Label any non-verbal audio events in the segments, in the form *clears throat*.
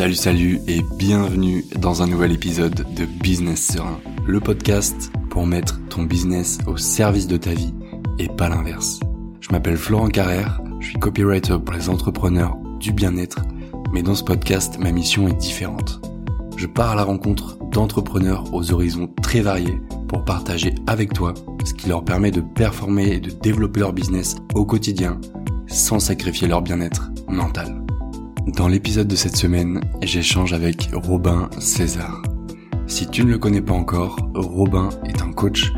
Salut, salut et bienvenue dans un nouvel épisode de Business Serein, le podcast pour mettre ton business au service de ta vie et pas l'inverse. Je m'appelle Florent Carrère, je suis copywriter pour les entrepreneurs du bien-être, mais dans ce podcast, ma mission est différente. Je pars à la rencontre d'entrepreneurs aux horizons très variés pour partager avec toi ce qui leur permet de performer et de développer leur business au quotidien sans sacrifier leur bien-être mental. Dans l'épisode de cette semaine, j'échange avec Robin César. Si tu ne le connais pas encore, Robin est un coach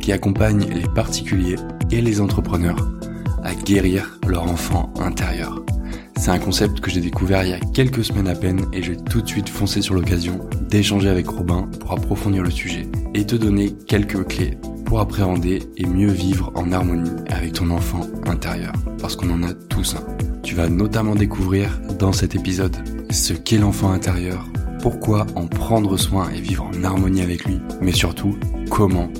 qui accompagne les particuliers et les entrepreneurs à guérir leur enfant intérieur. C'est un concept que j'ai découvert il y a quelques semaines à peine et j'ai tout de suite foncé sur l'occasion d'échanger avec Robin pour approfondir le sujet et te donner quelques clés pour appréhender et mieux vivre en harmonie avec ton enfant intérieur. Parce qu'on en a tous un. Tu vas notamment découvrir dans cet épisode ce qu'est l'enfant intérieur, pourquoi en prendre soin et vivre en harmonie avec lui, mais surtout comment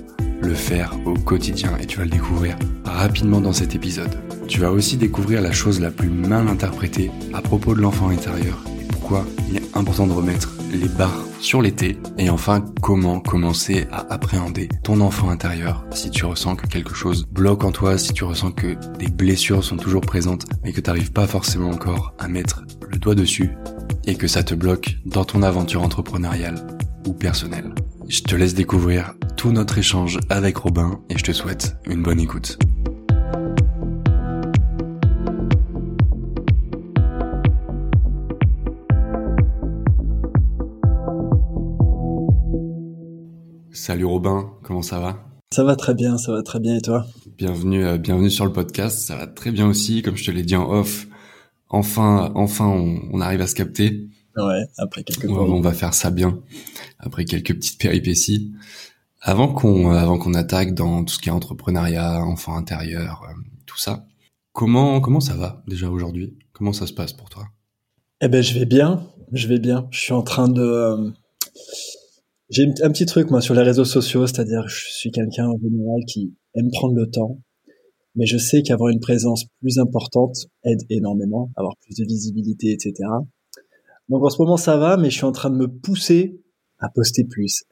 le faire au quotidien et tu vas le découvrir rapidement dans cet épisode. Tu vas aussi découvrir la chose la plus mal interprétée à propos de l'enfant intérieur pourquoi il est important de remettre les barres sur l'été et enfin comment commencer à appréhender ton enfant intérieur si tu ressens que quelque chose bloque en toi, si tu ressens que des blessures sont toujours présentes mais que tu n'arrives pas forcément encore à mettre le doigt dessus et que ça te bloque dans ton aventure entrepreneuriale ou personnelle. Je te laisse découvrir tout notre échange avec Robin et je te souhaite une bonne écoute. Salut Robin, comment ça va? Ça va très bien, ça va très bien et toi? Bienvenue, euh, bienvenue sur le podcast. Ça va très bien aussi, comme je te l'ai dit en off. Enfin, enfin, on, arrive à se capter. Ouais, après quelques on, on va faire ça bien, après quelques petites péripéties. Avant qu'on, euh, avant qu'on attaque dans tout ce qui est entrepreneuriat, enfant intérieur, euh, tout ça. Comment, comment ça va déjà aujourd'hui? Comment ça se passe pour toi? Eh ben, je vais bien, je vais bien. Je suis en train de j'ai un petit truc moi sur les réseaux sociaux, c'est-à-dire je suis quelqu'un en général qui aime prendre le temps, mais je sais qu'avoir une présence plus importante aide énormément, avoir plus de visibilité, etc. Donc en ce moment ça va, mais je suis en train de me pousser à poster plus,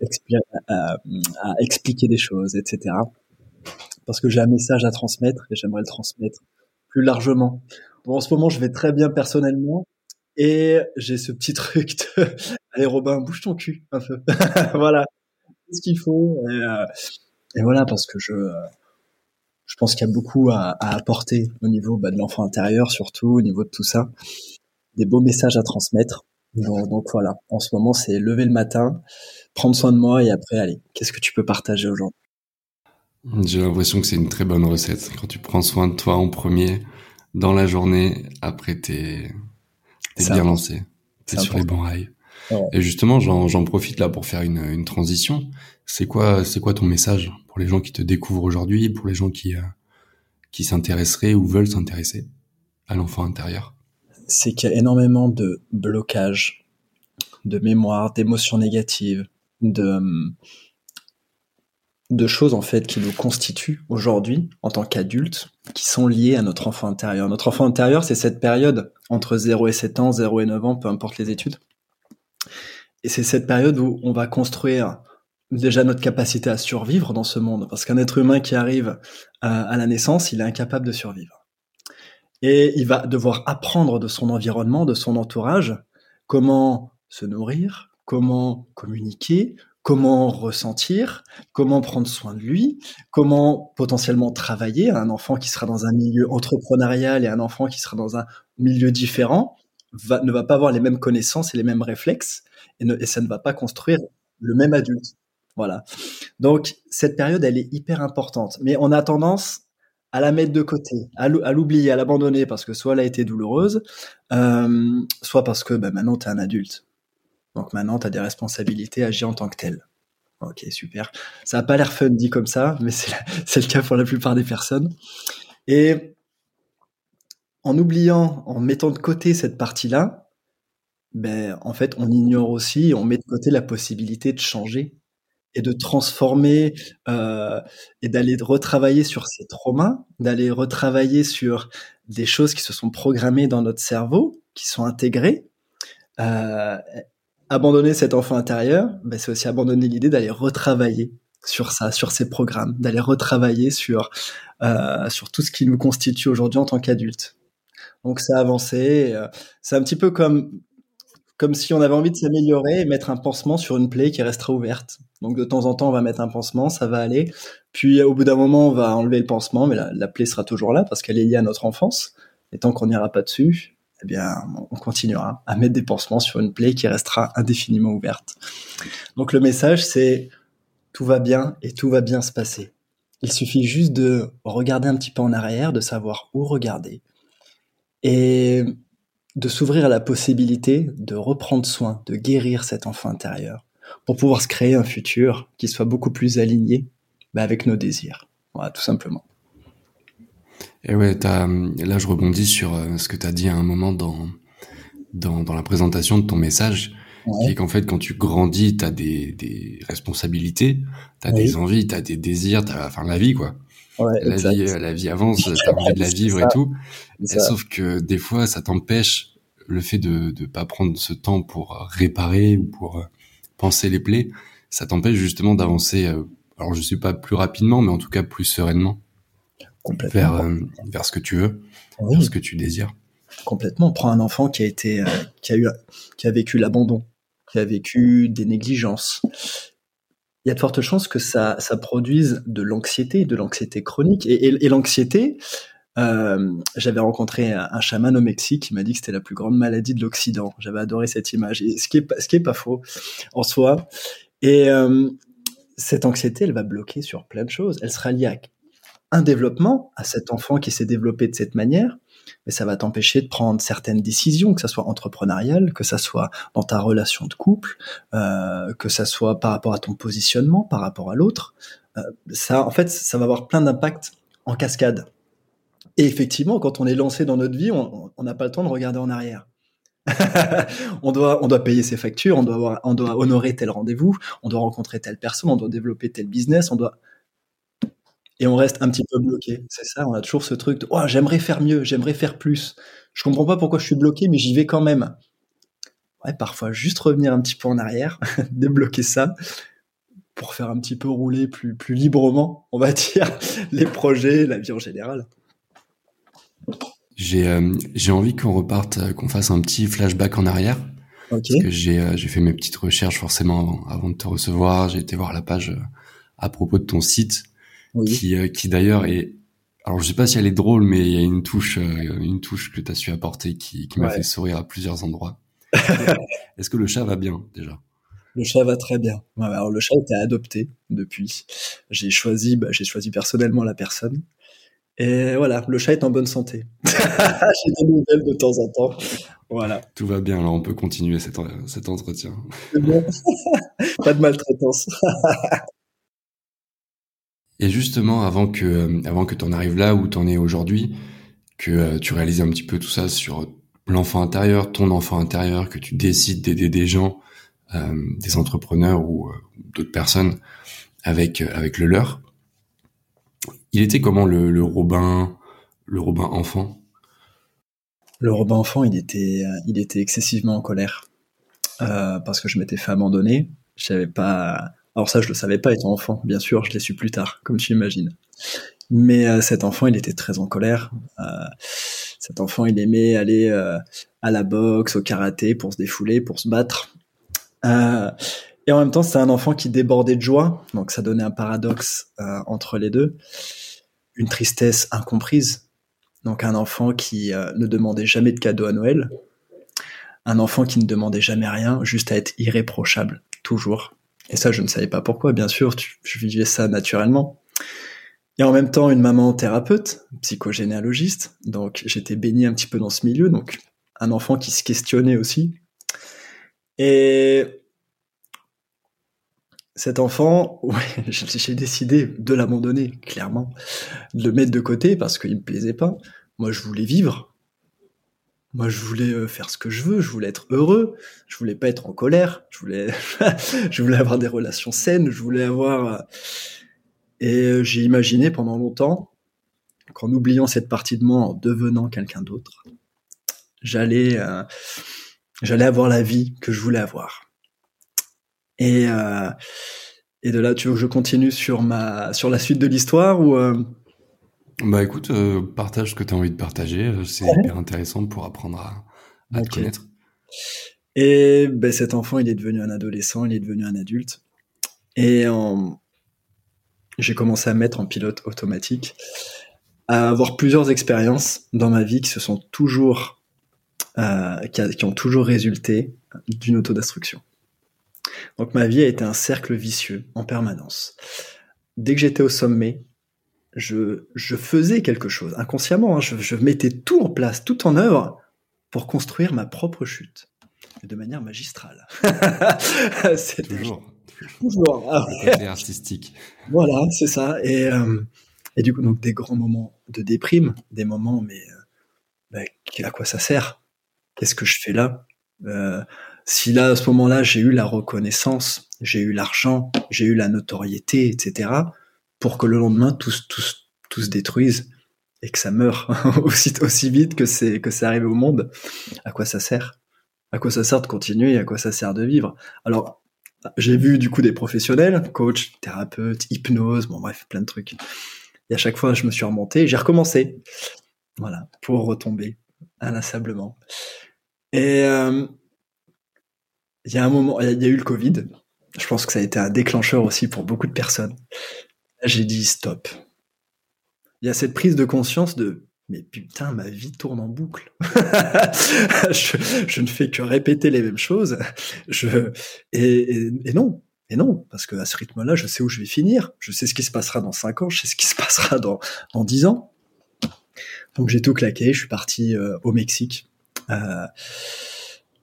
à, à expliquer des choses, etc. Parce que j'ai un message à transmettre et j'aimerais le transmettre plus largement. Donc en ce moment je vais très bien personnellement, et j'ai ce petit *laughs* truc de, allez Robin, bouge ton cul un peu. *laughs* voilà, c'est ce qu'il faut. Et, euh, et, voilà, parce que je, euh, je pense qu'il y a beaucoup à, à, apporter au niveau bah, de l'enfant intérieur, surtout au niveau de tout ça. Des beaux messages à transmettre. Donc, donc voilà, en ce moment, c'est lever le matin, prendre soin de moi et après, allez, qu'est-ce que tu peux partager aujourd'hui? J'ai l'impression que c'est une très bonne recette. Quand tu prends soin de toi en premier, dans la journée, après t'es T'es bien lancé. T'es sur les bons rails. Et justement, j'en profite là pour faire une, une transition. C'est quoi, c'est quoi ton message pour les gens qui te découvrent aujourd'hui, pour les gens qui, euh, qui s'intéresseraient ou veulent s'intéresser à l'enfant intérieur? C'est qu'il y a énormément de blocages, de mémoire, d'émotions négatives, de, de choses en fait qui nous constituent aujourd'hui en tant qu'adultes, qui sont liées à notre enfant intérieur. Notre enfant intérieur, c'est cette période entre 0 et 7 ans, 0 et 9 ans, peu importe les études. Et c'est cette période où on va construire déjà notre capacité à survivre dans ce monde, parce qu'un être humain qui arrive à la naissance, il est incapable de survivre. Et il va devoir apprendre de son environnement, de son entourage, comment se nourrir, comment communiquer, comment ressentir, comment prendre soin de lui, comment potentiellement travailler. Un enfant qui sera dans un milieu entrepreneurial et un enfant qui sera dans un milieu différent ne va pas avoir les mêmes connaissances et les mêmes réflexes et, ça ne va pas construire le même adulte. Voilà. Donc cette période, elle est hyper importante, mais on a tendance à la mettre de côté, à l'oublier, à l'abandonner parce que soit elle a été douloureuse, euh, soit parce que bah, maintenant tu es un adulte. Donc maintenant, tu as des responsabilités, agis en tant que tel. Ok, super. Ça n'a pas l'air fun dit comme ça, mais *laughs* c'est le cas pour la plupart des personnes. Et en oubliant, en mettant de côté cette partie-là, ben, en fait, on ignore aussi, on met de côté la possibilité de changer et de transformer euh, et d'aller retravailler sur ces traumas, d'aller retravailler sur des choses qui se sont programmées dans notre cerveau, qui sont intégrées, Euh, abandonner cet enfant intérieur, ben, c'est aussi abandonner l'idée d'aller retravailler sur ça, sur ces programmes, d'aller retravailler sur euh, sur tout ce qui nous constitue aujourd'hui en tant qu'adultes. Donc c'est avancer. Euh, c'est un petit peu comme comme si on avait envie de s'améliorer et mettre un pansement sur une plaie qui restera ouverte. Donc de temps en temps, on va mettre un pansement, ça va aller. Puis au bout d'un moment, on va enlever le pansement, mais la, la plaie sera toujours là parce qu'elle est liée à notre enfance. Et tant qu'on n'ira pas dessus, eh bien, on continuera à mettre des pansements sur une plaie qui restera indéfiniment ouverte. Donc le message, c'est tout va bien et tout va bien se passer. Il suffit juste de regarder un petit peu en arrière, de savoir où regarder et de s'ouvrir à la possibilité de reprendre soin, de guérir cet enfant intérieur pour pouvoir se créer un futur qui soit beaucoup plus aligné bah, avec nos désirs. Voilà, tout simplement. Et ouais, là je rebondis sur euh, ce que tu as dit à un moment dans, dans, dans la présentation de ton message, qui est qu'en fait quand tu grandis, tu as des, des responsabilités, tu as des envies, tu as des désirs, as, enfin la vie quoi. Ouais, la, vie, la vie avance, *laughs* tu as envie de la vivre et tout. sauf que des fois ça t'empêche le fait de ne pas prendre ce temps pour réparer ou pour euh, penser les plaies, ça t'empêche justement d'avancer, euh, alors je sais pas plus rapidement, mais en tout cas plus sereinement vers, euh, vers ce que tu veux, vers ce que tu désires. Complètement. Prends un enfant qui a été, euh, qui a eu, qui a vécu l'abandon, qui a vécu des négligences. Il y a de fortes chances que ça, ça produise de l'anxiété, de l'anxiété chronique. Et, et, l'anxiété, euh, j'avais rencontré un, chaman au Mexique qui m'a dit que c'était la plus grande maladie de l'Occident. J'avais adoré cette image, et ce qui est, ce qui est pas faux en soi. Et euh, cette anxiété, elle va bloquer sur plein de choses. Elle sera liée à un développement à cet enfant qui s'est développé de cette manière, mais ça va t'empêcher de prendre certaines décisions, que ça soit entrepreneurial, que ça soit dans ta relation de couple, euh, que ça soit par rapport à ton positionnement, par rapport à l'autre. Euh, ça, en fait, ça va avoir plein d'impacts en cascade. Et effectivement, quand on est lancé dans notre vie, on n'a pas le temps de regarder en arrière. *laughs* on doit, on doit payer ses factures, on doit, avoir, on doit honorer tel rendez-vous, on doit rencontrer telle personne, on doit développer tel business, on doit et on reste un petit peu bloqué. C'est ça, on a toujours ce truc de oh, j'aimerais faire mieux, j'aimerais faire plus. Je comprends pas pourquoi je suis bloqué, mais j'y vais quand même. Ouais, parfois juste revenir un petit peu en arrière, *laughs* débloquer ça pour faire un petit peu rouler plus, plus librement, on va *laughs* dire, les projets, la vie en général. J'ai euh, envie qu'on reparte, euh, qu'on fasse un petit flashback en arrière. Parce que j'ai euh, j'ai fait mes petites recherches forcément avant, avant de te recevoir. J'ai été voir la page à propos de ton site qui, euh, qui d'ailleurs est alors je sais pas si elle est drôle, mais il y a une touche, euh, une touche que tu as su apporter qui, qui m'a fait sourire à plusieurs endroits. *laughs* Est-ce que le chat va bien déjà? Le chat va très bien. Alors le chat était adopté depuis. J'ai choisi, bah, j'ai choisi personnellement la personne. Et voilà, le chat est en bonne santé. *laughs* j'ai des nouvelles de temps en temps. Voilà. Tout va bien, alors on peut continuer cet, cet entretien. *laughs* pas de maltraitance. Et justement, avant que, euh, avant que tu en arrives là où tu en es aujourd'hui, que euh, tu réalises un petit peu tout ça sur l'enfant intérieur, ton enfant intérieur, que tu décides d'aider des gens, euh, des entrepreneurs ou d'autres personnes avec, avec le leur. Il était comment le, le Robin, le Robin enfant? Le Robin enfant, il était, il était excessivement en colère parce que je m'étais fait abandonner. Je savais pas alors ça, je le savais pas étant enfant, bien sûr, je l'ai su plus tard, comme tu imagines. Mais euh, cet enfant, il était très en colère. Euh, cet enfant, il aimait aller euh, à la boxe, au karaté, pour se défouler, pour se battre. et en même temps, c'était un enfant qui débordait de joie, donc ça donnait un paradoxe entre les deux. Une tristesse incomprise. Donc un enfant qui ne demandait jamais de cadeaux à Noël. Un enfant qui ne demandait jamais rien, juste à être irréprochable, toujours. Et ça, je ne savais pas pourquoi, bien sûr, je vivais ça naturellement. Et en même temps, une maman thérapeute, psychogénéalogiste, donc j'étais béni un petit peu dans ce milieu, donc un enfant qui se questionnait aussi. Et cet enfant, *laughs* j'ai décidé de l'abandonner, clairement, de le mettre de côté parce qu'il me plaisait pas. Moi, je voulais vivre, moi, je voulais euh, faire ce que je veux, je voulais être heureux, je voulais pas être en colère, *laughs* je voulais, avoir des relations saines, je voulais avoir. Euh, et euh, j'ai imaginé pendant longtemps qu'en oubliant cette partie de moi, en devenant quelqu'un d'autre, j'allais, j'allais avoir la vie que je voulais avoir. Et, et de là, tu veux que je continue sur ma sur la suite de l'histoire ou? Bah écoute, euh, partage ce que tu as envie de partager. C'est hyper intéressant pour apprendre à, à te connaître. Et ben, cet enfant, il est devenu un adolescent, il est devenu un adulte. Et j'ai commencé à mettre en pilote automatique, à avoir plusieurs expériences dans ma vie qui se sont toujours, euh, qui, ont toujours résulté d'une autodestruction. Donc ma vie a été un cercle vicieux en permanence. Dès que j'étais au sommet, je, je faisais quelque chose inconsciemment. Hein, je, je mettais tout en place, tout en œuvre pour construire ma propre chute de manière magistrale. *laughs* c'est toujours. Toujours. Ah artistique. Voilà, c'est ça. Et, euh, et du coup, donc des grands moments de déprime, des moments, mais euh, bah, à quoi ça sert? Qu'est-ce que je fais là? Euh, Si là, à ce moment-là, j'ai eu la reconnaissance, j'ai eu l'argent, j'ai eu la notoriété, etc., pour que le lendemain, tout, tout, tout se détruise et que ça meure *laughs* aussi, aussi vite que c'est que c'est arrivé au monde, à quoi ça sert? À quoi ça sert de continuer, à quoi ça sert de vivre? Alors, j'ai vu du coup des professionnels, coach, thérapeute, hypnose, bon bref, plein de trucs. Et à chaque fois, je me suis remonté j'ai recommencé. Voilà, pour retomber inlassablement. Et euh, il y a un moment, il y a eu le Covid. Je pense que ça a été un déclencheur aussi pour beaucoup de personnes. J'ai dit stop. Il y a cette prise de conscience de mais putain, ma vie tourne en boucle. *laughs* je, ne fais que répéter les mêmes choses. Je, et, non, et non, parce que à ce rythme-là, je sais où je vais finir. Je sais ce qui se passera dans 5 ans, je sais ce qui se passera dans, dans 10 ans. Donc j'ai tout claqué, je suis parti euh, au Mexique, euh,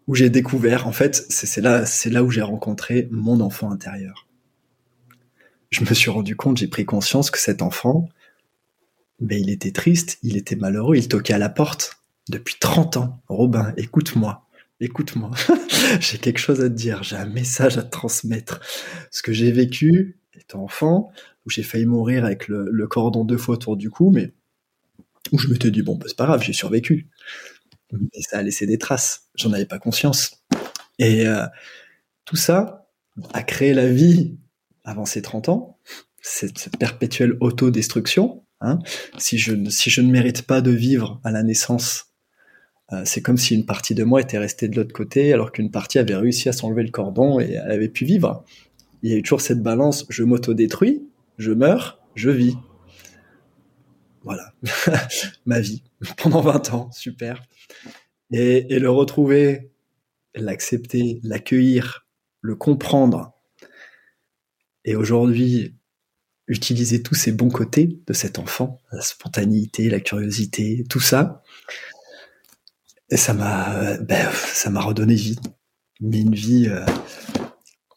où j'ai découvert, en fait, c'est là, c'est là où j'ai rencontré mon enfant intérieur. Je me suis rendu compte, j'ai pris conscience que cet enfant, mais il était triste, il était malheureux, il toquait à la porte depuis 30 ans. Robin, écoute-moi, écoute-moi. *laughs* j'ai quelque chose à te dire, j'ai un message à te transmettre. Ce que j'ai vécu étant enfant, où j'ai failli mourir avec le, cordon deux fois autour du cou, mais où je me suis dit, bon, bah, c'est pas grave, j'ai survécu. Mais ça a laissé des traces, j'en avais pas conscience. Et euh, tout ça a créé la vie avant ces 30 ans, cette perpétuelle autodestruction, Hein. si, je, si je ne mérite pas de vivre à la naissance, euh, c'est comme si une partie de moi était restée de l'autre côté, alors qu'une partie avait réussi à s'enlever le cordon et avait pu vivre. Il y a eu toujours cette balance, je m'auto-détruis, je meurs, je vis. Voilà, *laughs* ma vie, *laughs* pendant 20 ans, super. Et le retrouver, l'accepter, l'accueillir, le comprendre, et aujourd'hui utiliser tous ces bons côtés de cet enfant, la spontanéité, la curiosité, tout ça. Et ça m'a, ben, ça m'a redonné vie, mais une vie, euh,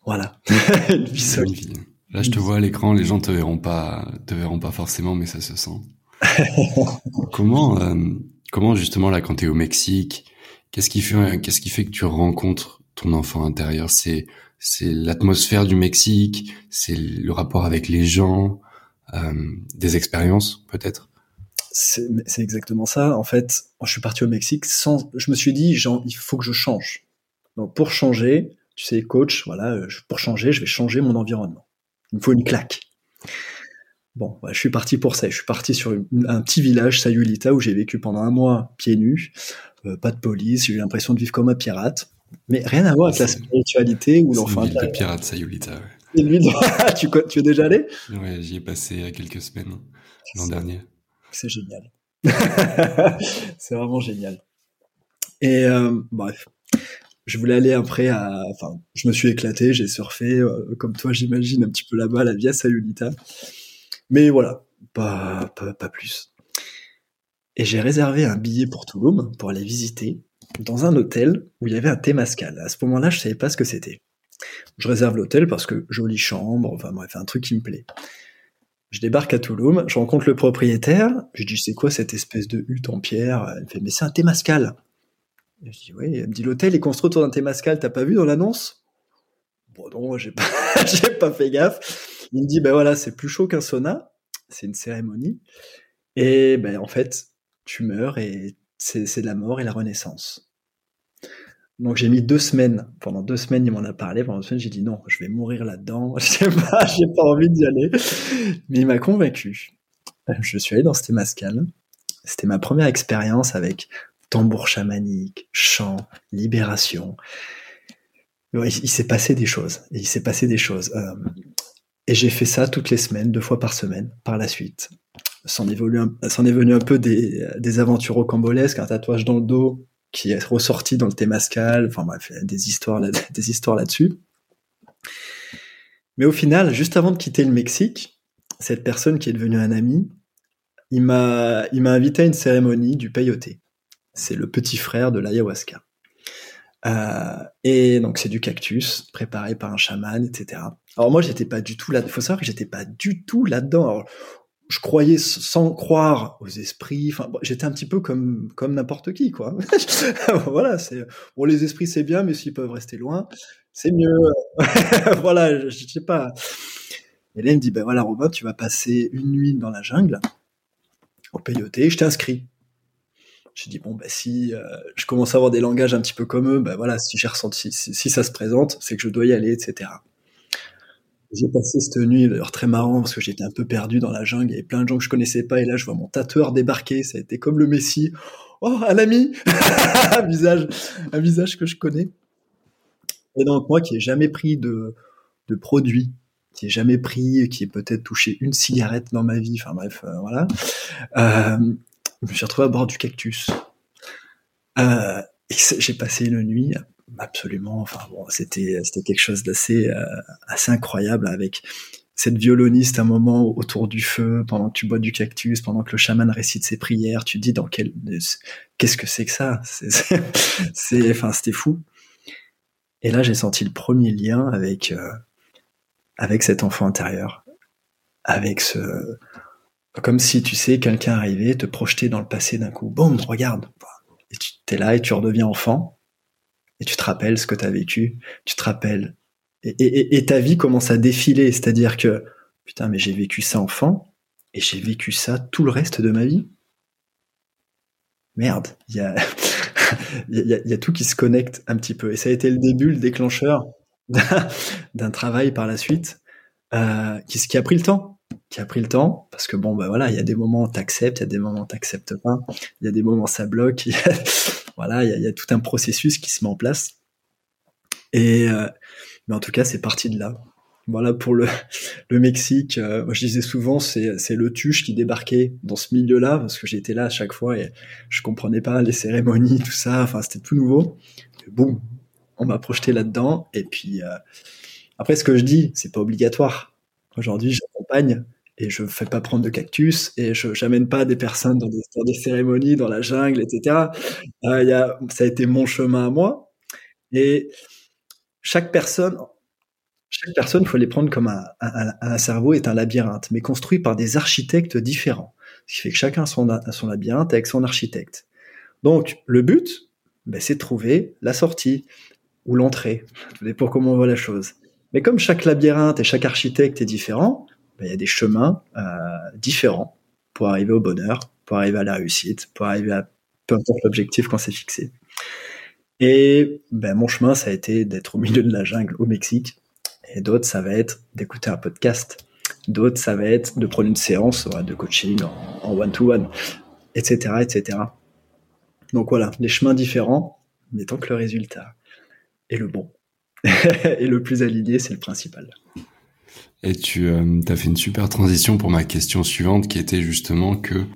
voilà, *laughs* une vie solide. Là, je te vois à l'écran, les gens te verront pas, te verront pas forcément, mais ça se sent. *laughs* comment, euh, comment justement là, quand tu es au Mexique, qu'est-ce qui fait, qu'est-ce qui fait que tu rencontres ton enfant intérieur? C'est c'est l'atmosphère du Mexique, c'est le rapport avec les gens, euh, des expériences peut-être. C'est exactement ça. En fait, je suis parti au Mexique sans. Je me suis dit, genre, il faut que je change. Donc pour changer, tu sais, coach, voilà, pour changer, je vais changer mon environnement. Il me faut une claque. Bon, je suis parti pour ça. Je suis parti sur un petit village, Sayulita, où j'ai vécu pendant un mois pieds nus, euh, pas de police. J'ai eu l'impression de vivre comme un pirate. Mais rien à voir avec la spiritualité ou l'enfant. C'est pirate, Sayulita, ouais. tu, tu es déjà allé? Ouais, j'y ai passé il y a quelques semaines, l'an dernier. C'est génial. *laughs* c'est vraiment génial. Et euh, bref, je voulais aller après à... Enfin, je me suis éclaté, j'ai surfé, euh, comme toi j'imagine, un petit peu là-bas, la Via Sayulita. Mais voilà, pas, pas, pas plus. Et j'ai réservé un billet pour Toulouse pour aller visiter dans un hôtel où il y avait un Témascal. À ce moment-là, je savais pas ce que c'était. Je réserve l'hôtel parce que jolie chambre, enfin bref, un truc qui me plaît. Je débarque à Toulouse, je rencontre le propriétaire, je dis c'est quoi cette espèce de hutte en pierre? Elle me fait mais c'est un Témascal. je dis oui, elle me dit l'hôtel est construit autour d'un Témascal, t'as pas vu dans l'annonce? Bon non, j'ai pas, *laughs* pas fait gaffe. Il me dit ben voilà, c'est plus chaud qu'un sauna, c'est une cérémonie, et ben en fait tu meurs et c'est, c'est la mort et la renaissance. Donc j'ai mis deux semaines. Pendant deux semaines, il m'en a parlé. Pendant deux semaines, j'ai dit non, je vais mourir là-dedans. *laughs* Je sais pas, j'ai pas envie d'y aller. Mais il m'a convaincu. Je suis allé dans ce Témascal. C'était ma première expérience avec tambour chamanique, chant, libération. Il, s'est passé des choses. Il s'est passé des choses. Euh, et j'ai fait ça toutes les semaines, deux fois par semaine, par la suite. C'en est, venu un peu des, des aventures rocambolesques, un tatouage dans le dos qui est ressorti dans le Témascal, enfin bref, des histoires, là, *laughs* des histoires là-dessus. Mais au final, juste avant de quitter le Mexique, cette personne qui est devenue un ami, il m'a, il m'a invité à une cérémonie du peyote. C'est le petit frère de l'ayahuasca. Euh, et donc c'est du cactus préparé par un chaman, etc. Alors moi j'étais pas du tout là. Faut savoir que j'étais pas du tout là-dedans. Je croyais sans croire aux esprits. Enfin, j'étais un petit peu comme comme n'importe qui, quoi. *laughs* voilà, c'est bon les esprits c'est bien, mais s'ils peuvent rester loin, c'est mieux. *laughs* voilà, je, je, sais pas. Me dit ben voilà Robin, tu vas passer une nuit dans la jungle au peyote. Je t'inscris. J'ai dit bon bah si euh, je commence à avoir des langages un petit peu comme eux, bah voilà, si j'ai ressenti, si, ça se présente, c'est que je dois y aller, etc. J'ai passé cette nuit d'ailleurs très marrant parce que j'étais un peu perdu dans la jungle, il y avait plein de gens que je connaissais pas et là je vois mon tatoueur débarquer, ça a été comme le Messie. Oh un ami, *laughs* un visage, un visage que je connais. Et donc moi qui ai jamais pris de de produit, qui ai jamais pris, qui ai peut-être touché une cigarette dans ma vie, enfin bref, euh, voilà. Euh, je me suis retrouvé à bord du cactus. Euh, j'ai passé une nuit absolument, enfin bon, c'était c'était quelque chose d'assez euh, assez incroyable avec cette violoniste un moment autour du feu pendant que tu bois du cactus, pendant que le chaman récite ses prières, tu dis dans quel qu'est-ce que c'est que ça? C'est enfin c'était fou. Et là j'ai senti le premier lien avec euh, avec cet enfant intérieur, avec ce comme si, tu sais, quelqu'un arrivait, te projeter dans le passé d'un coup. Boum, regarde. Et tu es là et tu redeviens enfant. Et tu te rappelles ce que tu as vécu. Tu te rappelles. Et, ta vie commence à défiler. C'est-à-dire que, putain, mais j'ai vécu ça enfant. Et j'ai vécu ça tout le reste de ma vie. Merde. Il y a, tout qui se connecte un petit peu. Et ça a été le début, le déclencheur d'un travail par la suite, euh, qui a pris le temps qui a pris le temps parce que bon bah voilà il y a des moments où t'acceptes il y a des moments où t'acceptes pas il y a des moments où ça bloque *laughs* voilà il y, a, tout un processus qui se met en place. Et euh, mais en tout cas c'est parti de là. Voilà pour le, *laughs* le Mexique euh, je disais souvent c'est c'est le tuche qui débarquait dans ce milieu là parce que j'étais là à chaque fois et je comprenais pas les cérémonies tout ça enfin c'était tout nouveau. Boum on m'a projeté là dedans et puis euh, après ce que je dis c'est pas obligatoire. Aujourd'hui, j'accompagne et je fais pas prendre de cactus et je j'amène pas des personnes dans des, cérémonies dans la jungle, etc. Euh, ça a été mon chemin à moi. Et chaque personne, chaque personne, faut les prendre comme un, cerveau est un labyrinthe, mais construit par des architectes différents. Ce qui fait que chacun a son, son labyrinthe avec son architecte. Donc, le but, ben, c'est de trouver la sortie ou l'entrée. Tout dépend comment on voit la chose. Mais comme chaque labyrinthe et chaque architecte est différent, ben, il y a des chemins euh, différents pour arriver au bonheur, pour arriver à la réussite, pour arriver à peu importe l'objectif qu'on s'est fixé. Et ben, mon chemin, ça a été d'être au milieu de la jungle au Mexique. Et d'autres, ça va être d'écouter un podcast. D'autres, ça va être de prendre une séance de coaching en one-to-one, etc., etc. Donc voilà, les chemins différents, mais tant que le résultat est le bon. *laughs* et le plus aligné, c'est le principal. Et tu euh, as fait une super transition pour ma question suivante qui était justement que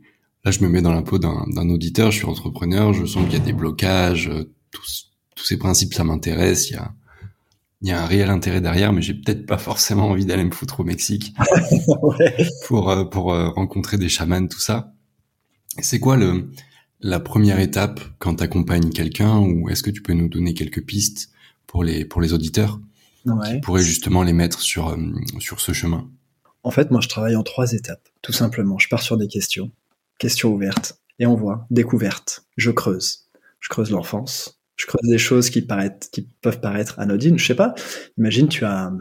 là je me mets dans la peau d'un auditeur, je suis entrepreneur, je sens qu'il y a des blocages, euh, tous, tous ces principes ça m'intéresse, il y a, il y a un réel intérêt derrière, mais j'ai peut-être pas forcément envie d'aller me foutre au Mexique *laughs* pour, euh, pour rencontrer des chamans, tout ça. C'est quoi le, la première étape quand tu accompagnes quelqu'un ou est-ce que tu peux nous donner quelques pistes pour les pour les auditeurs? Qui pourraient justement les mettre sur euh, sur ce chemin En fait, moi, je travaille en trois étapes, tout simplement. Je pars sur des questions, questions ouvertes, et on voit découverte. Je creuse, je creuse l'enfance, je creuse des choses qui paraissent, qui peuvent paraître anodines. Je sais pas. Imagine, tu as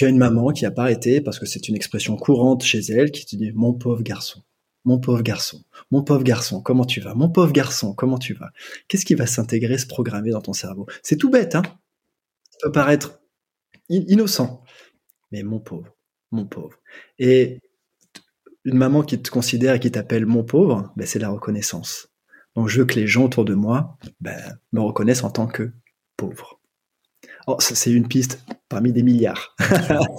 tu as une maman qui a pas arrêté parce que c'est une expression courante chez elle qui te dit mon pauvre garçon. Mon pauvre garçon, mon pauvre garçon, comment tu vas? Mon pauvre garçon, comment tu vas? Qu'est-ce qui va s'intégrer, se programmer dans ton cerveau? C'est tout bête, hein? Ça peut paraître innocent, mais mon pauvre, mon pauvre. Et une maman qui te considère et qui t'appelle mon pauvre, ben c'est la reconnaissance. Donc je veux que les gens autour de moi ben, me reconnaissent en tant que pauvre. Oh, c'est une piste parmi des milliards.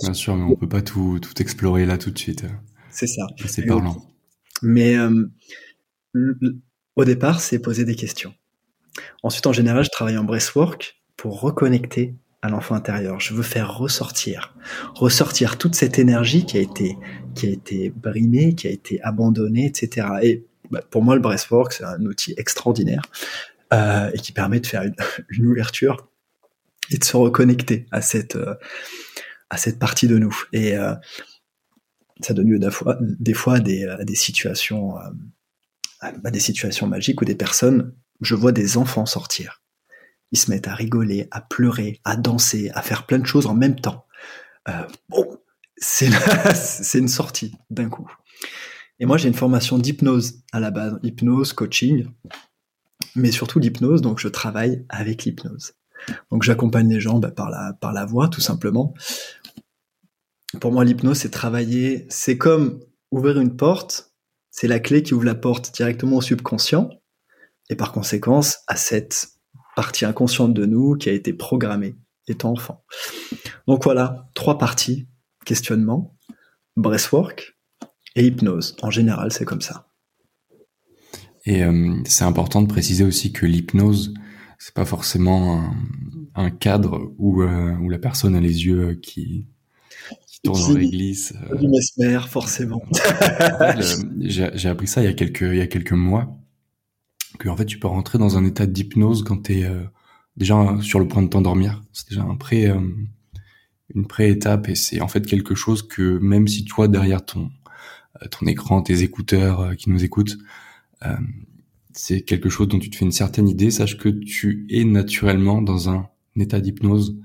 Bien sûr, mais on peut pas tout, tout explorer là tout de suite. C'est ça. C'est parlant. Mais euh, au départ, c'est poser des questions. Ensuite, en général, je travaille en breathwork pour reconnecter à l'enfant intérieur. Je veux faire ressortir, ressortir toute cette énergie qui a été, qui a été brimée, qui a été abandonnée, etc. Et bah, pour moi, le breathwork, c'est un outil extraordinaire euh, et qui permet de faire *laughs* une, ouverture et de se reconnecter à cette, euh, à cette partie de nous. Et ça donne lieu des fois, des à des, situations, euh, des situations magiques où des personnes, je vois des enfants sortir. Ils se mettent à rigoler, à pleurer, à danser, à faire plein de choses en même temps. Euh, bon, c'est *laughs* c'est une sortie d'un coup. Et moi, j'ai une formation d'hypnose à la base, hypnose, coaching, mais surtout l'hypnose. Donc, je travaille avec l'hypnose. Donc, j'accompagne les gens bah, par la par la voix, tout simplement, pour moi, l'hypnose, c'est travailler, c'est comme ouvrir une porte, c'est la clé qui ouvre la porte directement au subconscient, et par conséquence, à cette partie inconsciente de nous qui a été programmée étant enfant. Donc voilà, trois parties, questionnement, breathwork et hypnose. En général, c'est comme ça. Et euh, c'est important de préciser aussi que l'hypnose, c'est pas forcément un, cadre euh, où la personne a les yeux qui, tourne dans l'église. Euh... Du mesmer, forcément. J'ai appris ça il y a quelques il y a quelques mois que en fait tu peux rentrer dans un état d'hypnose quand tu es euh, déjà sur le point de t'endormir. C'est déjà un pré euh, une pré-étape et c'est en fait quelque chose que même si toi derrière ton euh, ton écran, tes écouteurs qui nous écoutent, c'est quelque chose dont tu te fais une certaine idée, sache que tu es naturellement dans un état d'hypnose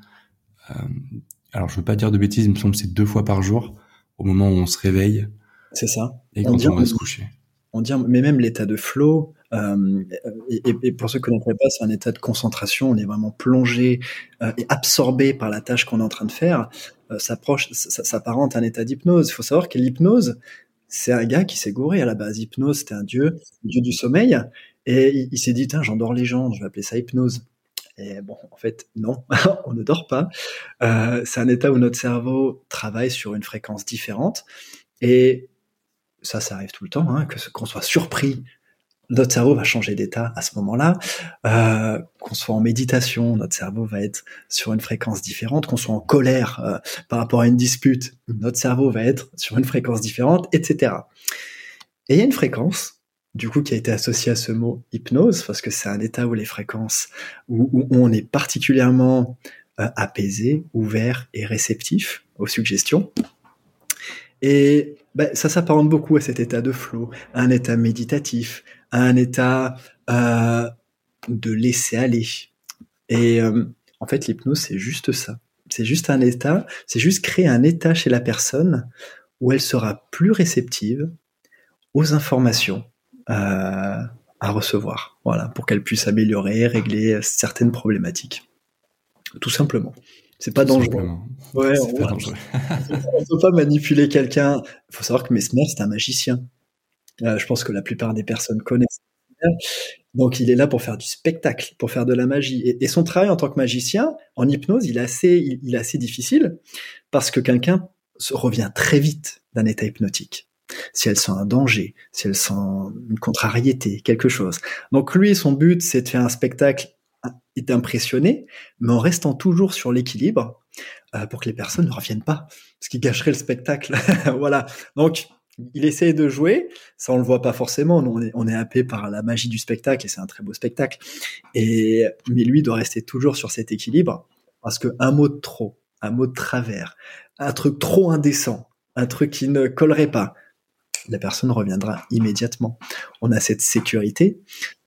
alors je veux pas dire de bêtises, il me semble que c'est deux fois par jour, au moment où on se réveille. C'est ça. Et quand on, va se coucher. On dit, mais même l'état de flow, euh, et, pour ceux qui ne connaissent pas, c'est un état de concentration. On est vraiment plongé euh, et absorbé par la tâche qu'on est en train de faire. Euh, ça s'apparente à un état d'hypnose. Il faut savoir que l'hypnose, c'est un gars qui s'est gouré à la base. Hypnose, c'était un dieu, dieu du sommeil, et il, il s'est dit, j'endors les gens, je vais appeler ça hypnose. Et bon, en fait, non, *laughs* on ne dort pas. Euh, c'est un état où notre cerveau travaille sur une fréquence différente. Et ça, ça arrive tout le temps, hein, que qu'on soit surpris, notre cerveau va changer d'état à ce moment-là. Euh, qu'on soit en méditation, notre cerveau va être sur une fréquence différente. Qu'on soit en colère euh, par rapport à une dispute, notre cerveau va être sur une fréquence différente, etc. Et il y a une fréquence du coup qui a été associé à ce mot hypnose, parce que c'est un état où les fréquences, où, on est particulièrement euh, apaisé, ouvert et réceptif aux suggestions. Et ben, ça s'apparente beaucoup à cet état de flow, à un état méditatif, à un état euh, de laisser aller. Et euh, en fait, l'hypnose, c'est juste ça. C'est juste un état, c'est juste créer un état chez la personne où elle sera plus réceptive aux informations, à, à recevoir, voilà, pour qu'elle puisse améliorer, régler certaines problématiques. Tout simplement. C'est pas dangereux. Ouais, on, pas dangereux. on peut pas manipuler quelqu'un. Il faut savoir que Mesmer, c'est un magicien. Euh, je pense que la plupart des personnes connaissent. Donc, il est là pour faire du spectacle, pour faire de la magie. Et, et son travail en tant que magicien, en hypnose, il est assez, il, il est assez difficile parce que quelqu'un revient très vite d'un état hypnotique si elle sent un danger, si elle sent une contrariété, quelque chose. Donc lui, son but, c'est de faire un spectacle et d'impressionner, mais en restant toujours sur l'équilibre euh, pour que les personnes ne reviennent pas, ce qui gâcherait le spectacle. *laughs* voilà. Donc il essaye de jouer, ça on le voit pas forcément, on est, on happé par la magie du spectacle et c'est un très beau spectacle. Et mais lui doit rester toujours sur cet équilibre parce que un mot de trop, un mot de travers, un truc trop indécent, un truc qui ne collerait pas, la personne reviendra immédiatement. On a cette sécurité,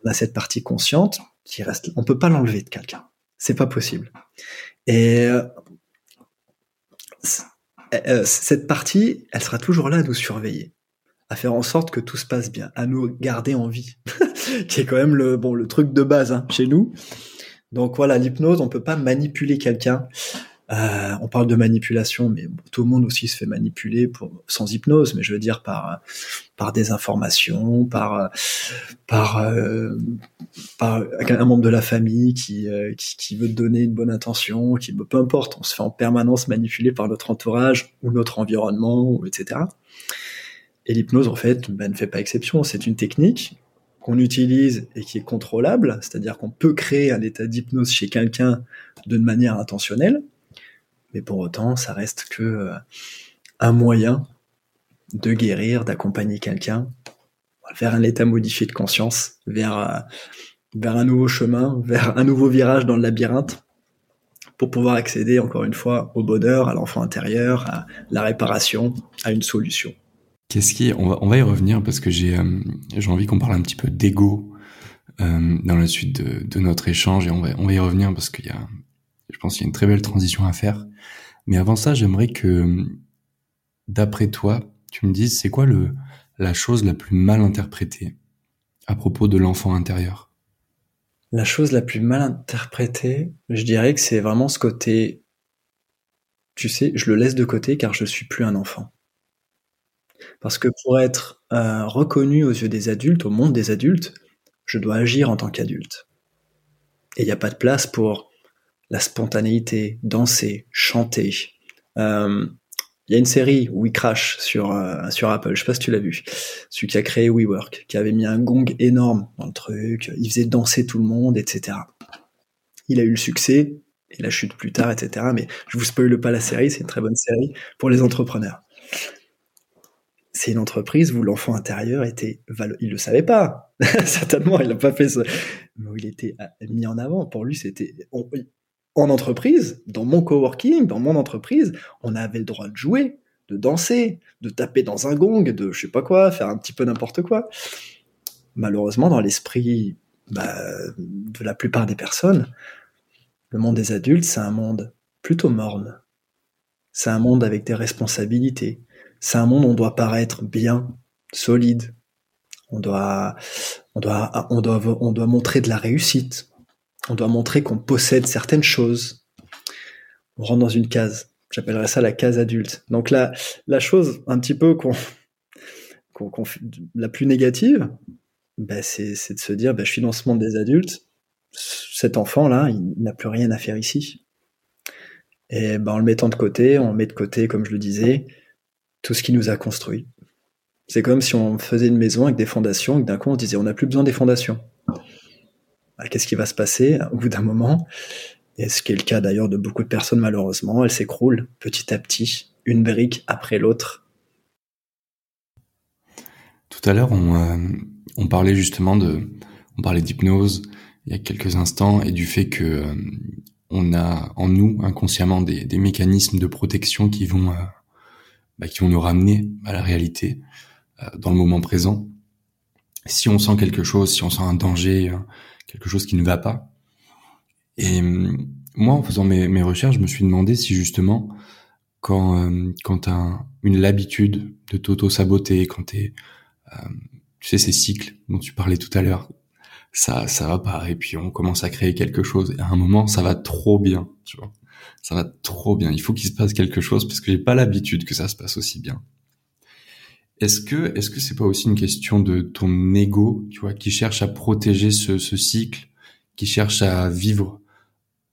on a cette partie consciente qui reste. On peut pas l'enlever de quelqu'un. C'est pas possible. Et euh, euh, cette partie, elle sera toujours là à nous surveiller, à faire en sorte que tout se passe bien, à nous garder en vie, *laughs* qui est quand même le bon le truc de base hein, chez nous. Donc voilà, l'hypnose, on peut pas manipuler quelqu'un. Euh, on parle de manipulation, mais tout le monde aussi se fait manipuler sans hypnose, mais je veux dire par des informations, euh, par un membre de la famille qui, euh, veut donner une bonne intention, qui peu importe, on se fait en permanence manipuler par notre entourage ou notre environnement, etc. Et l'hypnose en fait ben, ne fait pas exception. C'est une technique qu'on utilise et qui est contrôlable, c'est-à-dire qu'on peut créer un état d'hypnose chez quelqu'un de manière intentionnelle, mais pour autant, ça reste que euh, un moyen de guérir, d'accompagner quelqu'un vers un état modifié de conscience, vers, euh, vers un nouveau chemin, *laughs* vers un nouveau virage dans le labyrinthe, pour pouvoir accéder encore une fois au bonheur, à l'enfant intérieur, à la réparation, à une solution. Qu'est-ce qui, on va, on va y revenir parce que j'ai, euh, j'ai envie qu'on parle un petit peu d'ego dans la suite de, de, notre échange et on va, on va y revenir parce qu'il y a, je pense qu'il y a une très belle transition à faire. Mais avant ça, j'aimerais que, d'après toi, tu me dises c'est quoi le, la chose la plus mal interprétée à propos de l'enfant intérieur? La chose la plus mal interprétée, je dirais que c'est vraiment ce côté, tu sais, je le laisse de côté car je suis plus un enfant. Parce que pour être euh, reconnu aux yeux des adultes, au monde des adultes, je dois agir en tant qu'adulte. Et il n'y a pas de place pour la spontanéité, danser, chanter. Euh, il y a une série, We Crash, sur, euh, sur Apple, je sais pas si tu l'as vu, celui qui a créé WeWork, qui avait mis un gong énorme dans le truc, il faisait danser tout le monde, etc. Il a eu le succès, et la chute plus tard, etc. Mais je vous spoile pas la série, c'est une très bonne série pour les entrepreneurs c'est une entreprise où l'enfant intérieur était, il le savait pas, *laughs* certainement, il n'a pas fait ça, mais il était euh, mis en avant. Pour lui, c'était en entreprise, dans mon coworking, dans mon entreprise, on avait le droit de jouer, de danser, de taper dans un gong, de je sais pas quoi, faire un petit peu n'importe quoi. Malheureusement, dans l'esprit bah, de la plupart des personnes, le monde des adultes, c'est un monde plutôt morne. C'est un monde avec des responsabilités, c'est un monde où on doit paraître bien, solide. On doit, on doit, on doit, on doit montrer de la réussite. On doit montrer qu'on possède certaines choses. On rentre dans une case. J'appellerais ça la case adulte. Donc la chose un petit peu *laughs* la plus négative, bah c'est, de se dire, bah, je suis dans ce monde des adultes. Cet enfant-là, il n'a plus rien à faire ici. Et ben, en le mettant de côté, on met de côté, comme je le disais, tout ce qui nous a construit. C'est comme si on faisait une maison avec des fondations et d'un coup on disait on n'a plus besoin des fondations. Qu'est-ce qui va se passer au bout d'un moment Et ce qui est le cas d'ailleurs de beaucoup de personnes malheureusement, elles s'écroulent petit à petit, une brique après l'autre. Tout à l'heure, on, euh, parlait justement de, on parlait d'hypnose il y a quelques instants et du fait que euh, on a en nous inconsciemment des, des mécanismes de protection qui vont euh, bah, qui vont nous ramener à la réalité euh, dans le moment présent. Si on sent quelque chose, si on sent un danger, hein, quelque chose qui ne va pas. Et hum, moi, en faisant mes, mes recherches, je me suis demandé si justement, quand euh, quand t'as une l'habitude de t'auto-saboter, quand t'es, euh, tu sais, ces cycles dont tu parlais tout à l'heure, ça ça va pas. Et puis on commence à créer quelque chose. Et à un moment, ça va trop bien, tu vois ça va trop bien. Il faut qu'il se passe quelque chose parce que j'ai pas l'habitude que ça se passe aussi bien. Est-ce que est-ce que c'est pas aussi une question de ton ego, tu vois, qui cherche à protéger ce, ce cycle, qui cherche à vivre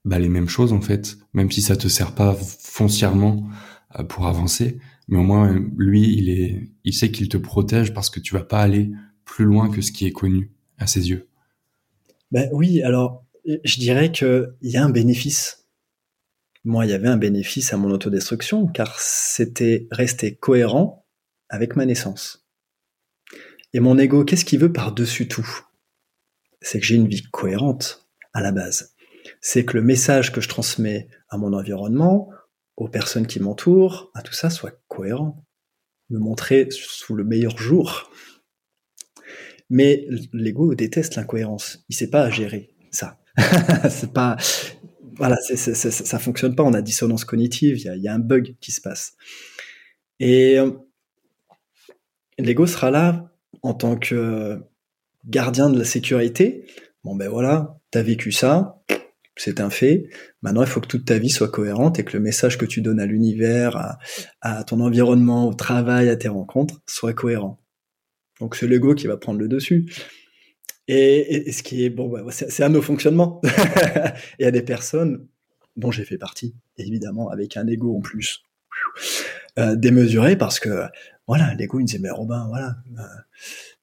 bah, les mêmes choses en fait, même si ça te sert pas foncièrement euh, pour avancer, mais au moins lui, il est, il sait qu'il te protège parce que tu vas pas aller plus loin que ce qui est connu à ses yeux. Ben oui, alors je dirais que il y a un bénéfice moi, il y avait un bénéfice à mon autodestruction, car c'était rester cohérent avec ma naissance. Et mon ego, qu'est-ce qu'il veut par-dessus tout? C'est que j'ai une vie cohérente à la base. C'est que le message que je transmets à mon environnement, aux personnes qui m'entourent, à tout ça soit cohérent. Me montrer sous le meilleur jour. Mais l'ego déteste l'incohérence. Il sait pas gérer ça. *laughs* c'est pas, voilà, ça fonctionne pas. On a dissonance cognitive. Il y a, y a, un bug qui se passe. Et l'ego sera là en tant que gardien de la sécurité. Bon ben voilà, t'as vécu ça, c'est un fait. Maintenant, il faut que toute ta vie soit cohérente et que le message que tu donnes à l'univers, à, ton environnement, au travail, à tes rencontres, soit cohérent. Donc c'est l'ego qui va prendre le dessus. Et, ce qui est bon, bah, c'est un nos fonctionnements. *laughs* Il y a des personnes dont j'ai fait partie, évidemment, avec un ego en plus euh, démesuré parce que voilà, l'ego il me disait mais Robin, voilà, euh,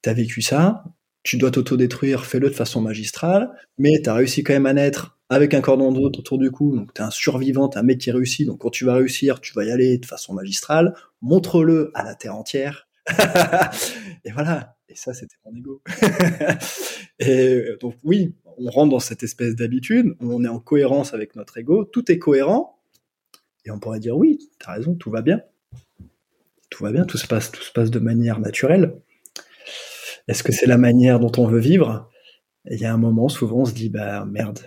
t'as vécu ça, tu dois t'autodétruire, fais-le de façon magistrale, mais t'as réussi quand même à naître avec un cordon d'autre autour du cou, donc t'es un survivant, t'es un mec qui réussit, donc quand tu vas réussir, tu vas y aller de façon magistrale, montre-le à la terre entière. *laughs* et voilà, et ça c'était mon ego. *laughs* et donc oui, on rentre dans cette espèce d'habitude, on est en cohérence avec notre ego, tout est cohérent, et on pourrait dire oui, t'as raison, tout va bien. Tout va bien, tout se passe, de manière naturelle. Est-ce que c'est la manière dont on veut vivre? Il y a un moment, souvent, on se dit bah merde,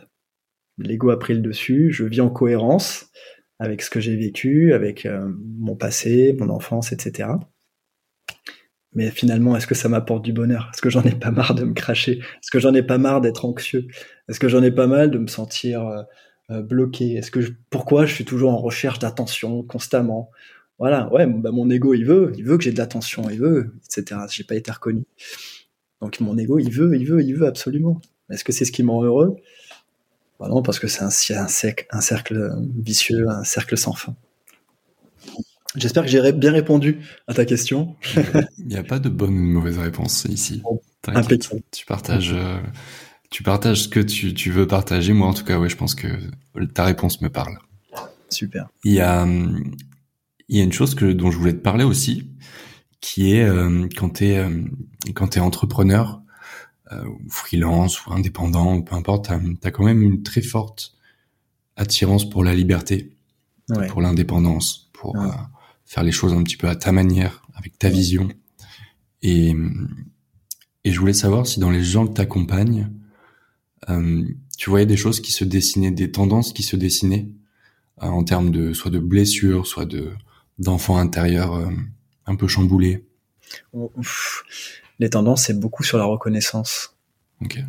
l'ego a pris le dessus, je vis en cohérence avec ce que j'ai vécu, avec euh, mon passé, mon enfance, etc. Mais finalement, est-ce que ça m'apporte du bonheur? Est-ce que j'en ai pas marre de me cracher? Est-ce que j'en ai pas marre d'être anxieux? Est-ce que j'en ai pas mal de me sentir euh, euh, bloqué? Est-ce que pourquoi je suis toujours en recherche d'attention constamment? Voilà, ouais, bah mon ego il veut, il veut que j'ai de l'attention, il veut, etc. J'ai pas été reconnu. Donc mon ego il veut, il veut, il veut absolument. Est-ce que c'est ce qui me rend heureux? Bah non, parce que c'est un, un, un, cercle vicieux, un cercle sans fin. J'espère que j'ai bien répondu à ta question. Il n'y a pas de bonne ou de mauvaise réponse ici. Tu partages, euh, tu partages ce que tu, tu, veux partager. Moi, en tout cas, ouais, je pense que ta réponse me parle. Super. Il y a, il y a une chose que, dont je voulais te parler aussi, qui est euh, quand tu es, euh, quand es entrepreneur, euh, ou freelance ou indépendant, ou peu importe, tu as, quand même une très forte attirance pour la liberté, pour l'indépendance, pour euh, faire les choses un petit peu à ta manière, avec ta vision. Et, et je voulais savoir si dans les gens que t'accompagnes, euh, tu voyais des choses qui se dessinaient, des tendances qui se dessinaient euh, en termes de soit de blessures, soit de d'enfants intérieurs euh, un peu chamboulés. Ouf les tendances, c'est beaucoup sur la reconnaissance. Il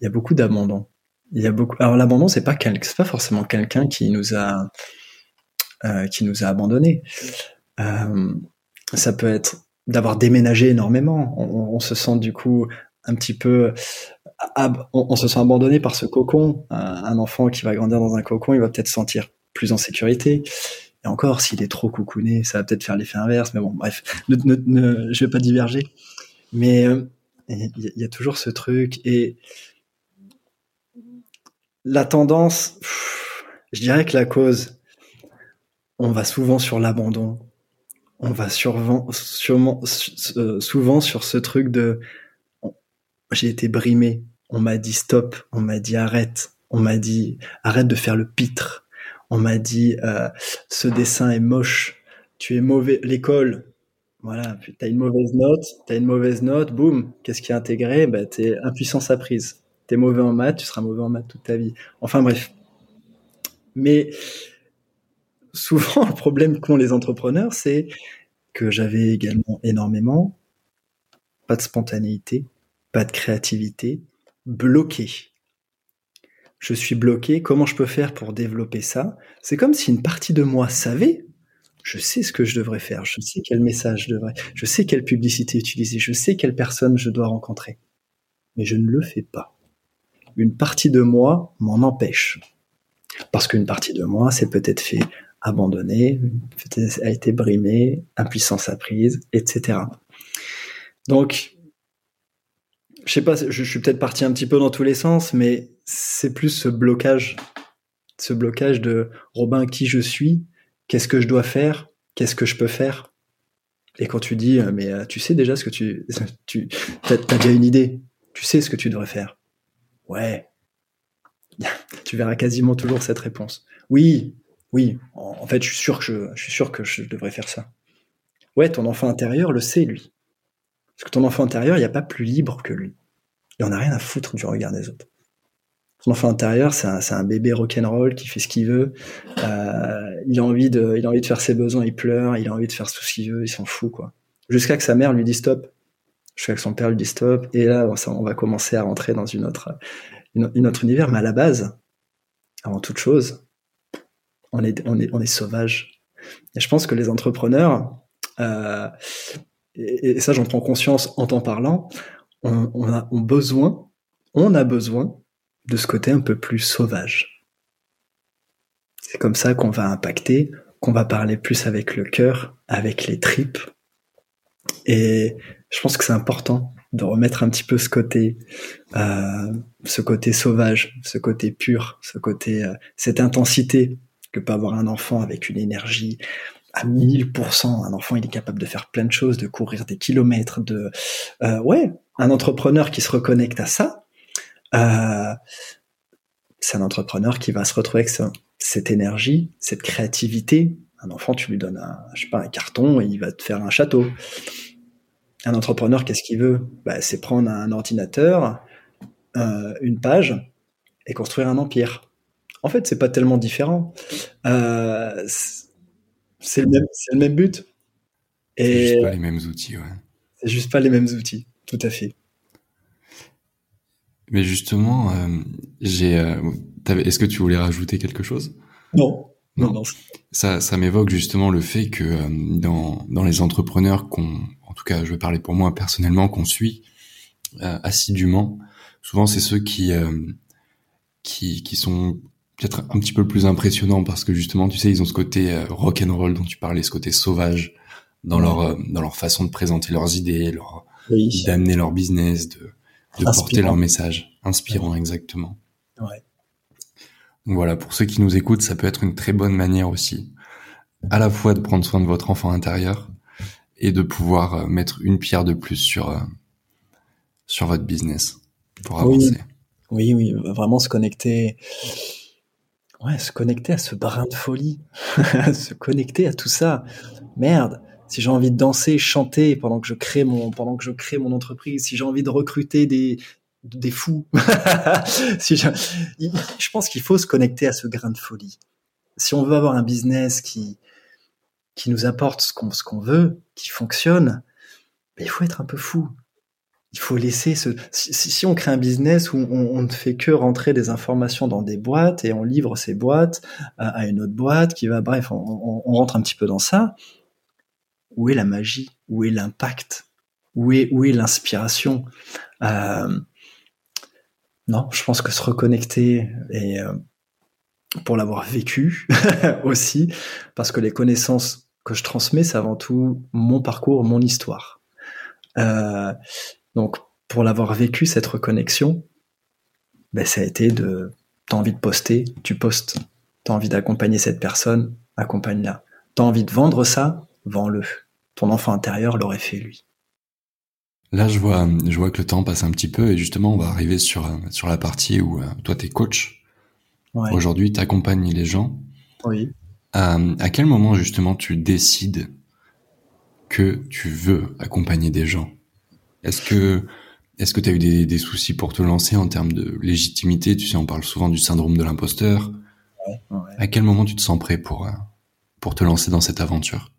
y a beaucoup d'abandon. Il y a beaucoup. Alors l'abandon, c'est pas c'est pas forcément quelqu'un qui nous a euh, qui nous a abandonnés. Euh, ça peut être d'avoir déménagé énormément. On, se sent du coup un petit peu, on, se sent abandonné par ce cocon. Un, enfant qui va grandir dans un cocon, il va peut-être se sentir plus en sécurité. Et encore, s'il est trop coucouné, ça va peut-être faire l'effet inverse. Mais bon, bref, ne, ne, je vais pas diverger. Mais euh, il y, a toujours ce truc. Et la tendance, je dirais que la cause, on va souvent sur l'abandon. On va sûrement, euh, souvent sur ce truc de j'ai été brimé. On m'a dit stop. On m'a dit arrête. On m'a dit arrête de faire le pitre. On m'a dit euh, ce dessin est moche. Tu es mauvais. L'école, voilà, t'as une mauvaise note, t'as une mauvaise note, boum, qu'est-ce qui est intégré? Bah, t'es impuissance apprise. T'es mauvais en maths, tu seras mauvais en maths toute ta vie. Enfin bref. Mais souvent, *laughs* le problème qu'ont les entrepreneurs, c'est que j'avais également énormément pas de spontanéité, pas de créativité, bloqué. Je suis bloqué, comment je peux faire pour développer ça? C'est comme si une partie de moi savait je sais ce que je devrais faire, je sais quel message je devrais, je sais quelle publicité utiliser, je sais quelle personne je dois rencontrer. Mais je ne le fais pas. Une partie de moi m'en empêche. Parce qu'une partie de moi s'est peut-être fait abandonner, a été brimée, impuissance apprise, etc. Donc, je sais pas, je, suis peut-être parti un petit peu dans tous les sens, mais c'est plus ce blocage, ce blocage de Robin qui je suis, Qu'est-ce que je dois faire? Qu'est-ce que je peux faire? Et quand tu dis, euh, mais euh, tu sais déjà ce que tu... *laughs* Tu as, déjà une idée. Tu sais ce que tu devrais faire. Ouais. *laughs* tu verras quasiment toujours cette réponse. Oui, oui. En, fait, je suis sûr que je suis sûr que je devrais faire ça. Ouais, ton enfant intérieur le sait, lui. Parce que ton enfant intérieur, il n'y a pas plus libre que lui. Il en a rien à foutre du regard des autres. Son enfant intérieur, c'est un, bébé rock'n'roll qui fait ce qu'il veut. Euh, il a envie de, il a envie de faire ses besoins, il pleure, il a envie de faire tout ce qu'il veut, il s'en fout quoi. jusqu'à que sa mère lui dise stop. Jusqu'à que son père lui dise stop. Et là, on va commencer à rentrer dans une autre, une, autre univers. Mais à la base, avant toute chose, on est, on est, on est sauvage. Et je pense que les entrepreneurs, euh, et, ça j'en prends conscience en t'en parlant, on, a besoin, on a besoin de ce côté un peu plus sauvage. C'est comme ça qu'on va impacter, qu'on va parler plus avec le cœur, avec les tripes. Et je pense que c'est important de remettre un petit peu ce côté, euh, ce côté sauvage, ce côté pur, ce côté, euh, cette intensité que peut avoir un enfant avec une énergie à 1000%. Un enfant, il est capable de faire plein de choses, de courir des kilomètres, de, euh, ouais, un entrepreneur qui se reconnecte à ça, euh, c'est un entrepreneur qui va se retrouver avec cette énergie, cette créativité. Un enfant, tu lui donnes un, je sais pas, un carton et il va te faire un château. Un entrepreneur, qu'est-ce qu'il veut? Bah, C'est prendre un ordinateur, euh, une page et construire un empire. En fait, c'est pas tellement différent. Euh, c'est le, le, même but. C'est juste pas les mêmes outils, ouais. C'est juste pas les mêmes outils, tout à fait. Mais justement, euh, j'ai. Euh, est-ce que tu voulais rajouter quelque chose? Non. non. Non, Ça, ça m'évoque justement le fait que euh, dans, dans les entrepreneurs qu'on, en tout cas, je vais parler pour moi personnellement, qu'on suit assidûment, souvent c'est ceux qui, qui, qui sont peut-être un petit peu plus impressionnants parce que justement, tu sais, ils ont ce côté rock and roll dont tu parlais, ce côté sauvage dans leur dans leur façon de présenter leurs idées, leur d'amener leur business, de de porter leur message, inspirant exactement. Ouais. voilà, pour ceux qui nous écoutent, ça peut être une très bonne manière aussi, à la fois de prendre soin de votre enfant intérieur et de pouvoir euh, mettre une pierre de plus sur euh, sur votre business pour avancer. Oui, oui, vraiment se connecter. Ouais, se connecter à ce brin de folie, *laughs* se connecter à tout ça. Merde, si j'ai envie de danser, chanter pendant que je crée mon, pendant que je crée mon entreprise, si j'ai envie de recruter des, des fous, *laughs* si je, je pense qu'il faut se connecter à ce grain de folie. Si on veut avoir un business qui, qui nous apporte ce qu'on, ce qu'on veut, qui fonctionne, ben, il faut être un peu fou. Il faut laisser ce. Si, on crée un business où on, ne fait que rentrer des informations dans des boîtes et on livre ces boîtes à, une autre boîte qui va, bref, on, rentre un petit peu dans ça où est la magie? Où est l'impact? Où est, l'inspiration? Euh, Non, je pense que se reconnecter et euh, pour l'avoir vécu *laughs* aussi, parce que les connaissances que je transmets, c'est avant tout mon parcours, mon histoire. Euh, donc, pour l'avoir vécu, cette reconnexion, ben, ça a été de, t'as envie de poster, tu postes. T'as envie d'accompagner cette personne, accompagne-la. T'as envie de vendre ça, vends-le. Ton enfant intérieur l'aurait fait lui. Là, je vois, je vois que le temps passe un petit peu et justement, on va arriver sur sur la partie où euh, toi, t'es coach. Ouais. Aujourd'hui, t'accompagnes les gens. Oui. Euh, à quel moment justement tu décides que tu veux accompagner des gens? Est-ce que est-ce que tu as eu des, des, soucis pour te lancer en termes de légitimité? Tu sais, on parle souvent du syndrome de l'imposteur. Ouais, ouais. À quel moment tu te sens prêt pour euh, pour te lancer dans cette aventure?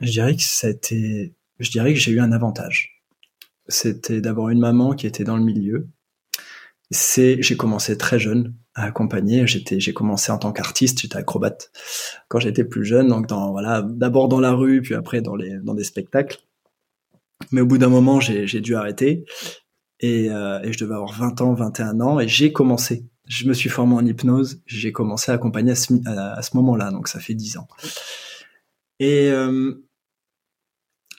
Je dirais que c'était, je dirais que j'ai eu un avantage. C'était d'avoir une maman qui était dans le milieu. C'est, j'ai commencé très jeune à accompagner. J'étais, j'ai commencé en tant qu'artiste, j'étais acrobate quand j'étais plus jeune. Donc dans, voilà, d'abord dans la rue, puis après dans les, dans des spectacles. Mais au bout d'un moment, j'ai, dû arrêter. Et, euh, et, je devais avoir 20 ans, 21 ans, et j'ai commencé. Je me suis formé en hypnose, j'ai commencé à accompagner à ce, moment-là, donc ça fait 10 ans. Et euh,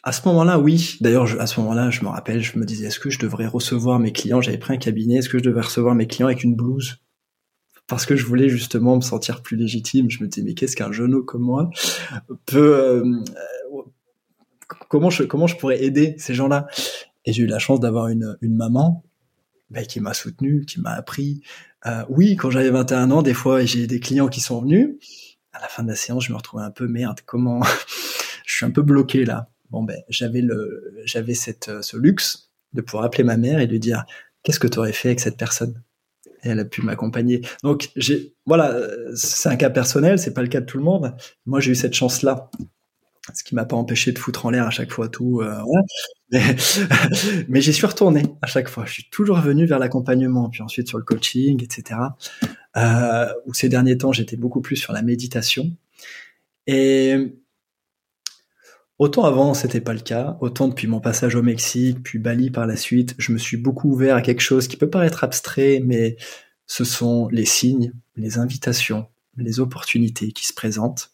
à ce moment-là, oui. D'ailleurs, à ce moment-là, je me rappelle, je me disais, est-ce que je devrais recevoir mes clients? J'avais pris un cabinet. Est-ce que je devrais recevoir mes clients avec une blouse? Parce que je voulais justement me sentir plus légitime. Je me disais, mais qu'est-ce qu'un genou comme moi peut euh, Comment je comment je pourrais aider ces gens-là? Et j'ai eu la chance d'avoir une, une maman bah, qui m'a soutenu, qui m'a appris. Euh, oui, quand j'avais 21 ans, des fois, j'ai des clients qui sont venus. À la fin de la séance, je me retrouvais un peu merde. Comment *laughs* Je suis un peu bloqué là bon ben j'avais le j'avais cette euh, ce luxe de pouvoir appeler ma mère et lui dire qu'est-ce que tu aurais fait avec cette personne? Et elle a pu m'accompagner donc voilà c'est un cas personnel c'est pas le cas de tout le monde moi j'ai eu cette chance là ce qui m'a pas empêché de foutre en l'air à chaque fois tout. Euh, mais, *laughs* mais j'y suis retourné à chaque fois. Je suis toujours venu vers l'accompagnement, puis ensuite sur le coaching, etc. Euh, où ces derniers temps, j'étais beaucoup plus sur la méditation. Et autant avant, c'était pas le cas. Autant depuis mon passage au Mexique, puis Bali par la suite, je me suis beaucoup ouvert à quelque chose qui peut paraître abstrait, mais ce sont les signes, les invitations, les opportunités qui se présentent.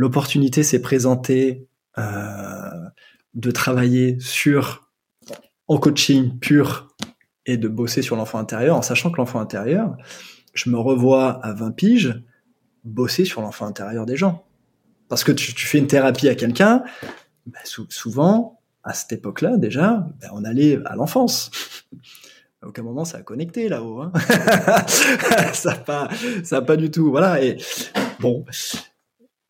L'opportunité s'est présentée euh, de travailler sur en coaching pur et de bosser sur l'enfant intérieur, en sachant que l'enfant intérieur, je me revois à 20 piges bosser sur l'enfant intérieur des gens. Parce que tu, fais une thérapie à quelqu'un, ben, souvent, à cette époque-là, déjà, ben, on allait à l'enfance. Aucun moment ça a connecté là-haut. Hein. *laughs* ça pas, pas du tout. Voilà. Bon,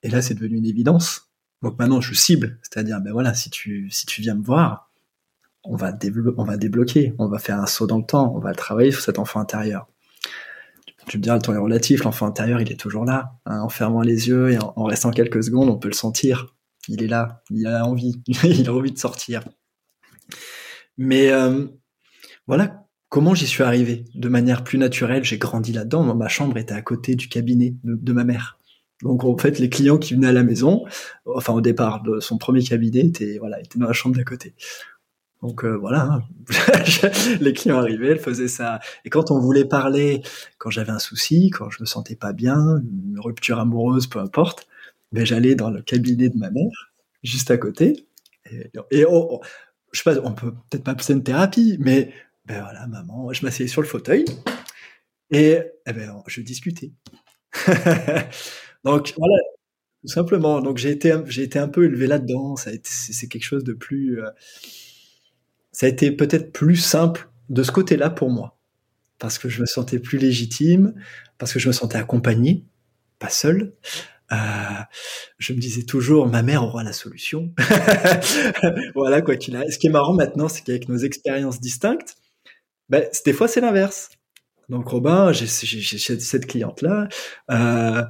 et là c'est devenu une évidence. Donc maintenant je cible, c'est-à-dire ben voilà, si tu si tu viens me voir, on va débloquer, on va faire un saut dans le temps, on va travailler sur cet enfant intérieur. Tu me diras, le temps est relatif, l'enfant intérieur, il est toujours là. Hein. en fermant les yeux et en, restant quelques secondes, on peut le sentir. Il est là, il a envie, *laughs* il a envie de sortir. Mais euh, voilà, comment j'y suis arrivé de manière plus naturelle. J'ai grandi là-dedans. Ma chambre était à côté du cabinet de, ma mère. Donc en fait, les clients qui venaient à la maison, enfin au départ, de son premier cabinet était voilà, était dans la chambre d'à côté. Donc euh, voilà, hein. *laughs* les clients arrivaient, elle faisait ça. Et quand on voulait parler, quand j'avais un souci, quand je me sentais pas bien, une rupture amoureuse, peu importe, ben j'allais dans le cabinet de ma mère, juste à côté. Et, et je sais pas, on peut peut-être pas pousser une thérapie, mais ben voilà, maman, je m'asseyais sur le fauteuil et eh ben, je discutais. *laughs* Donc voilà, tout simplement. Donc j'ai été, j'ai été un peu élevé là-dedans. C'est quelque chose de plus, euh, ça a été peut-être plus simple de ce côté-là pour moi, parce que je me sentais plus légitime, parce que je me sentais accompagné, pas seul. Euh, je me disais toujours, ma mère aura la solution. *laughs* voilà, quoi qu'il a. Ce qui est marrant maintenant, c'est qu'avec nos expériences distinctes, ben, des fois, c'est l'inverse. Donc, Robin, j'ai cette cliente-là. Euh,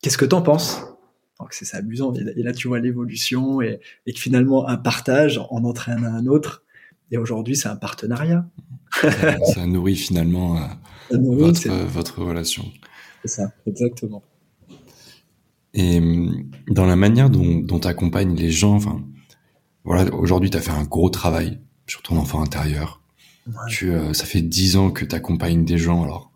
Qu'est-ce que t'en penses? Donc, c'est amusant. Et là, tu vois l'évolution et, et que finalement, un partage en entraîne un autre. Et aujourd'hui, c'est un partenariat. *laughs* ça nourrit finalement euh, votre, votre relation. C'est ça, exactement. Et hum, dans la manière dont tu accompagnes les gens, enfin, voilà, aujourd'hui, tu as fait un gros travail sur ton enfant intérieur. Tu, euh, ça fait dix ans que tu accompagnes des gens, alors.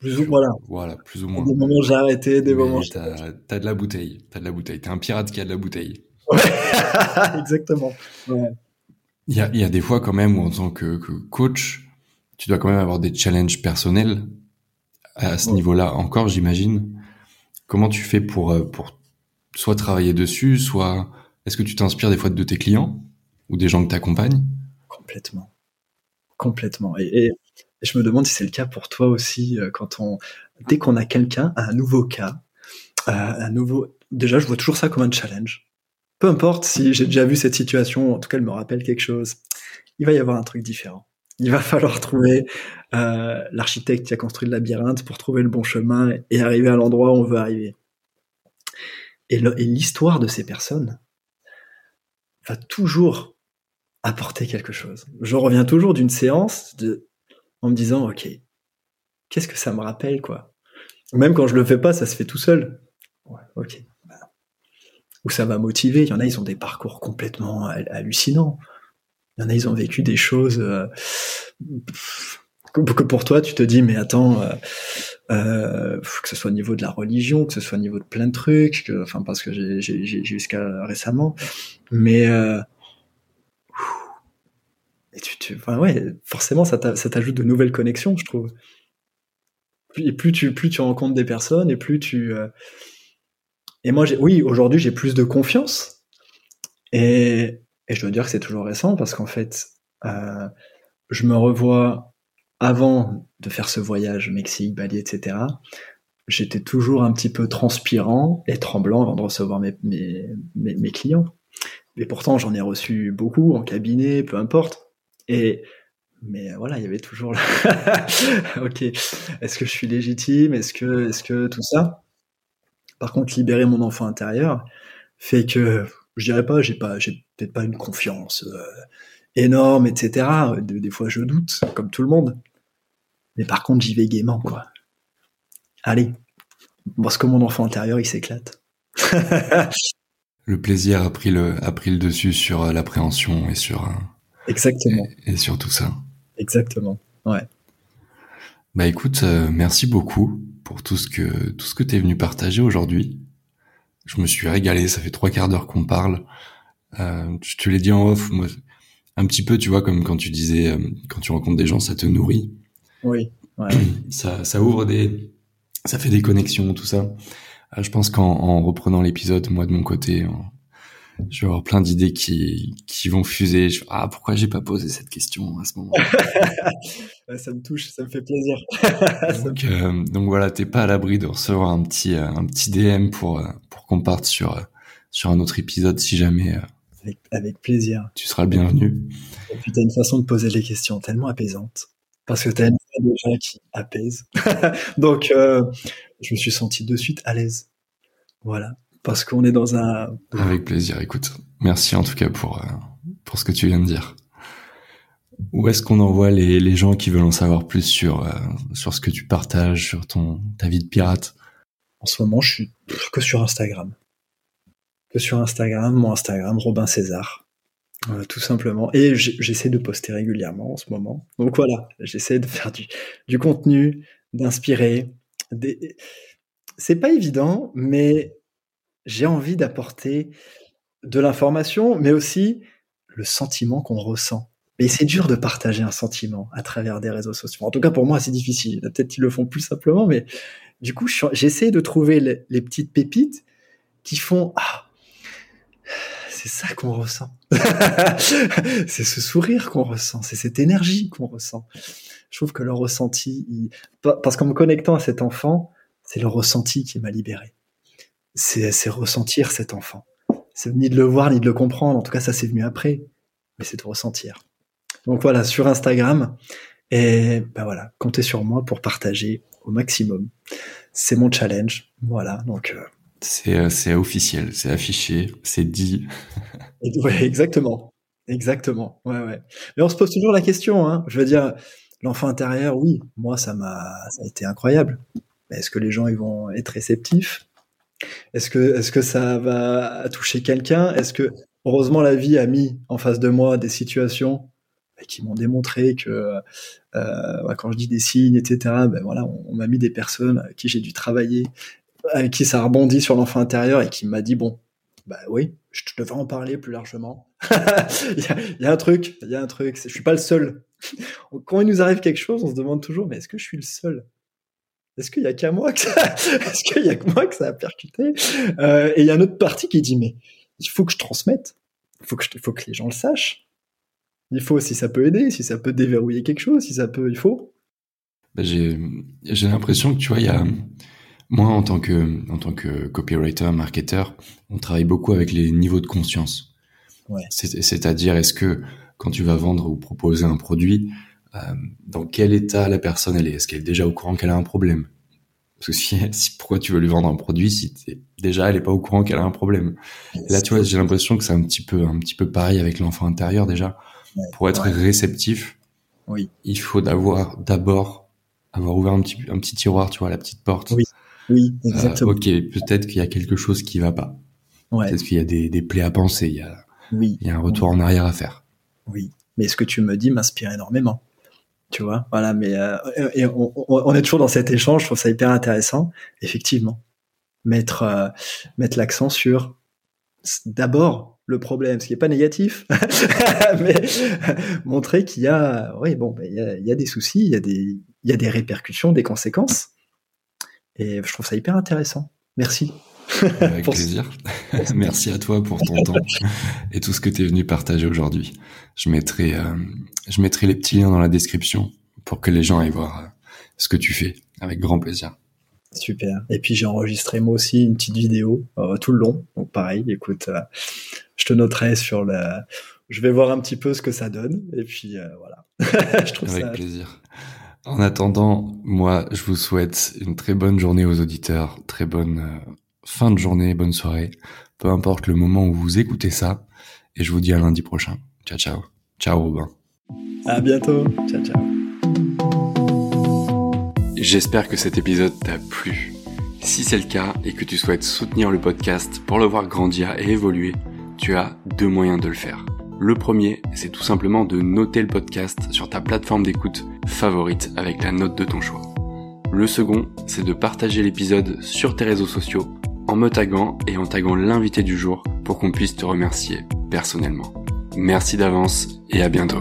Plus ou moins. Voilà, plus ou moins. Des moments j'ai arrêté, des moments t'as, as de la bouteille, t'as de la bouteille. T'es un pirate qui a de la bouteille. Ouais, *laughs* exactement. Ouais. Il y a, y a des fois quand même où en tant que, que, coach, tu dois quand même avoir des challenges personnels à ce niveau-là encore, j'imagine. Comment tu fais pour, euh, pour soit travailler dessus, soit est-ce que tu t'inspires des fois de tes clients ou des gens que tu accompagnes Complètement complètement. Et, je me demande si c'est le cas pour toi aussi, euh, quand on, dès qu'on a quelqu'un, un nouveau cas, euh, un nouveau, déjà, je vois toujours ça comme un challenge. Peu importe si j'ai déjà vu cette situation, en tout cas, elle me rappelle quelque chose. Il va y avoir un truc différent. Il va *laughs* falloir trouver euh, l'architecte qui a construit le labyrinthe pour trouver le bon chemin et arriver à l'endroit où on veut arriver. Et l'histoire de ces personnes va toujours apporter quelque chose. Je reviens toujours d'une séance de, en me disant, OK, qu'est-ce que ça me rappelle, quoi? Même quand je le fais pas, ça se fait tout seul. Ok. Ou ça va motiver. Il y en a, ils ont des parcours complètement hallucinants. Il y en a, ils ont vécu des choses euh, que pour toi, tu te dis, mais attends, euh, euh, que ce soit au niveau de la religion, que ce soit au niveau de plein de trucs, enfin parce que j'ai jusqu'à récemment, mais et tu, ouais, forcément, ça t'ajoute de nouvelles connexions, je trouve. Et plus tu, plus tu rencontres des personnes, et plus tu. Euh, et moi, oui, aujourd'hui, j'ai plus de confiance. Et, et je dois dire que c'est toujours récent parce qu'en fait, euh, je me revois avant de faire ce voyage Mexique, Bali, etc. J'étais toujours un petit peu transpirant et tremblant avant de recevoir mes, mes, mes, mes clients. Et pourtant, j'en ai reçu beaucoup en cabinet, peu importe. Et mais voilà, il y avait toujours là. *laughs* ok, est-ce que je suis légitime? Est-ce que, est-ce que tout ça? Par contre, libérer mon enfant intérieur, fait que je dirais pas, j'ai pas, j'ai peut-être pas une confiance euh, énorme, etc. des fois, je doute, comme tout le monde. Mais par contre, j'y vais gaiement, quoi. Allez, parce que mon enfant intérieur, il s'éclate. *laughs* le plaisir a pris le, dessus sur euh, l'appréhension et sur. Euh, Exactement. Et, sur tout ça. Exactement. Ouais. Bah écoute, merci beaucoup pour tout ce que tout ce que t'es venu partager aujourd'hui. Je me suis régalé. Ça fait trois quarts d'heure qu'on parle. Euh, je te l'ai dit en off, moi, un petit peu, tu vois, comme quand tu disais, euh, quand tu rencontres des gens, ça te nourrit. Oui. Ouais. *clears throat* Ça, ça ouvre des, ça fait des connexions, tout ça. Euh, je pense qu'en reprenant l'épisode, moi de mon côté, je vais avoir plein d'idées qui, qui vont fuser. ah, pourquoi j'ai pas posé cette question à ce moment *laughs* Ça me touche, ça me fait plaisir. *laughs* donc, euh, donc voilà, t'es pas à l'abri de recevoir un petit, euh, un petit DM pour, euh, pour qu'on parte sur, sur un autre épisode si jamais. Avec, avec plaisir. Tu seras le bienvenu. Et puis t'as une façon de poser les questions tellement apaisante. Parce que t'as une déjà qui apaise. *laughs* donc, je me suis senti de suite à l'aise. Voilà parce qu'on est dans un... Avec plaisir, écoute. Merci en tout cas pour, euh, pour ce que tu viens de dire. Où est-ce qu'on envoie les, les gens qui veulent en savoir plus sur, euh, sur ce que tu partages, sur ton, ta vie de pirate? En ce moment, je suis que sur Instagram. Que sur Instagram, mon Instagram, Robin César. Euh, tout simplement. Et j'essaie de poster régulièrement en ce moment. Donc voilà, j'essaie de faire du, du contenu, d'inspirer. Des... C'est pas évident, mais j'ai envie d'apporter de l'information, mais aussi le sentiment qu'on ressent. Mais c'est dur de partager un sentiment à travers des réseaux sociaux. En tout cas, pour moi, c'est difficile. Peut-être qu'ils le font plus simplement, mais du coup, j'essaie de trouver les, petites pépites qui font ah, c'est ça qu'on ressent. *laughs* c'est ce sourire qu'on ressent, c'est cette énergie qu'on ressent. Je trouve que le ressenti, parce qu'en me connectant à cet enfant, c'est le ressenti qui m'a libéré c'est ressentir cet enfant. C'est ni de le voir ni de le comprendre. En tout cas, ça c'est venu après, mais c'est de ressentir. Donc voilà, sur Instagram. Et ben voilà, comptez sur moi pour partager au maximum. C'est mon challenge. Voilà, donc. Euh, c'est c'est officiel, c'est affiché, c'est dit. *laughs* ouais, exactement, exactement. Ouais, ouais. Mais on se pose toujours la question. Hein. Je veux dire, l'enfant intérieur, oui, moi ça m'a, ça a été incroyable. Est-ce que les gens ils vont être réceptifs? Est-ce que, ça va toucher quelqu'un? Est-ce que, heureusement, la vie a mis en face de moi des situations bah, qui m'ont démontré que, euh, bah, quand je dis des signes, etc., ben voilà, on, m'a mis des personnes avec qui j'ai dû travailler, avec qui ça rebondit sur l'enfant intérieur et qui m'a dit bon, bah oui, je devrais en parler plus largement. *laughs* il, y a, un truc, il y a un truc. Je suis pas le seul. Quand il nous arrive quelque chose, on se demande toujours, mais est-ce que je suis le seul? Est-ce qu'il y a qu'à moi que ça, *laughs* est-ce qu'il y a que moi que ça a percuté? Euh, Et il y a une autre partie qui dit mais il faut que je transmette, il faut que je, faut que les gens le sachent. Il faut si ça peut aider, si ça peut déverrouiller quelque chose, si ça peut, il faut. Bah, j'ai j'ai l'impression que tu vois il y a moi en tant que en tant que copywriter, marketeur, on travaille beaucoup avec les niveaux de conscience. Ouais. C'est-à-dire est-ce que quand tu vas vendre ou proposer un produit, dans quel état la personne elle est? Est-ce qu'elle est déjà au courant qu'elle a un problème? Parce que si, *laughs* si, pourquoi tu veux lui vendre un produit si déjà elle est pas au courant qu'elle a un problème? Là, tu vois, j'ai l'impression que c'est un petit peu un petit peu pareil avec l'enfant intérieur déjà. Pour être réceptif, oui. il faut d'avoir d'abord avoir ouvert un petit un petit tiroir, tu vois, la petite porte. Oui, oui, euh, exactement. ok, peut-être qu'il y a quelque chose qui va pas. Ouais. Peut-être qu'il y a des, des plaies à penser. Il y a, oui. il y a un retour en arrière à faire. Oui, mais ce que tu me dis m'inspire énormément tu vois voilà mais euh, on, est toujours dans cet échange je trouve ça hyper intéressant effectivement. Mettre euh, mettre l'accent sur d'abord le problème ce qui est pas négatif *laughs* mais *laughs* montrer qu'il y a oui bon ben, il y a des soucis il y a des il y a des répercussions des conséquences. Et je trouve ça hyper intéressant. Merci avec plaisir. Merci à toi pour ton temps *laughs* et tout ce que tu es venu partager aujourd'hui. Je mettrai, euh, je mettrai les petits liens dans la description pour que les gens aillent voir euh, ce que tu fais avec grand plaisir. Super. Et puis j'ai enregistré moi aussi une petite vidéo euh, tout le long. Donc pareil, écoute, je te noterai sur la. Je vais voir un petit peu ce que ça donne. Et puis voilà. *laughs* je trouve avec plaisir. En attendant, moi, je vous souhaite une très bonne journée aux auditeurs, très bonne fin de journée, bonne soirée. peu importe le moment où vous écoutez ça. Et je vous dis à lundi prochain. Ciao, ciao. Ciao, Robin. À bientôt. Ciao, ciao. J'espère que cet épisode t'a plu. Si c'est le cas et que tu souhaites soutenir le podcast pour le voir grandir et évoluer, tu as deux moyens de le faire. Le premier, c'est tout simplement de noter le podcast sur ta plateforme d'écoute favorite avec la note de ton choix. Le second, c'est de partager l'épisode sur tes réseaux sociaux en me taguant et en taguant l'invité du jour pour qu'on puisse te remercier personnellement. Merci d'avance et à bientôt.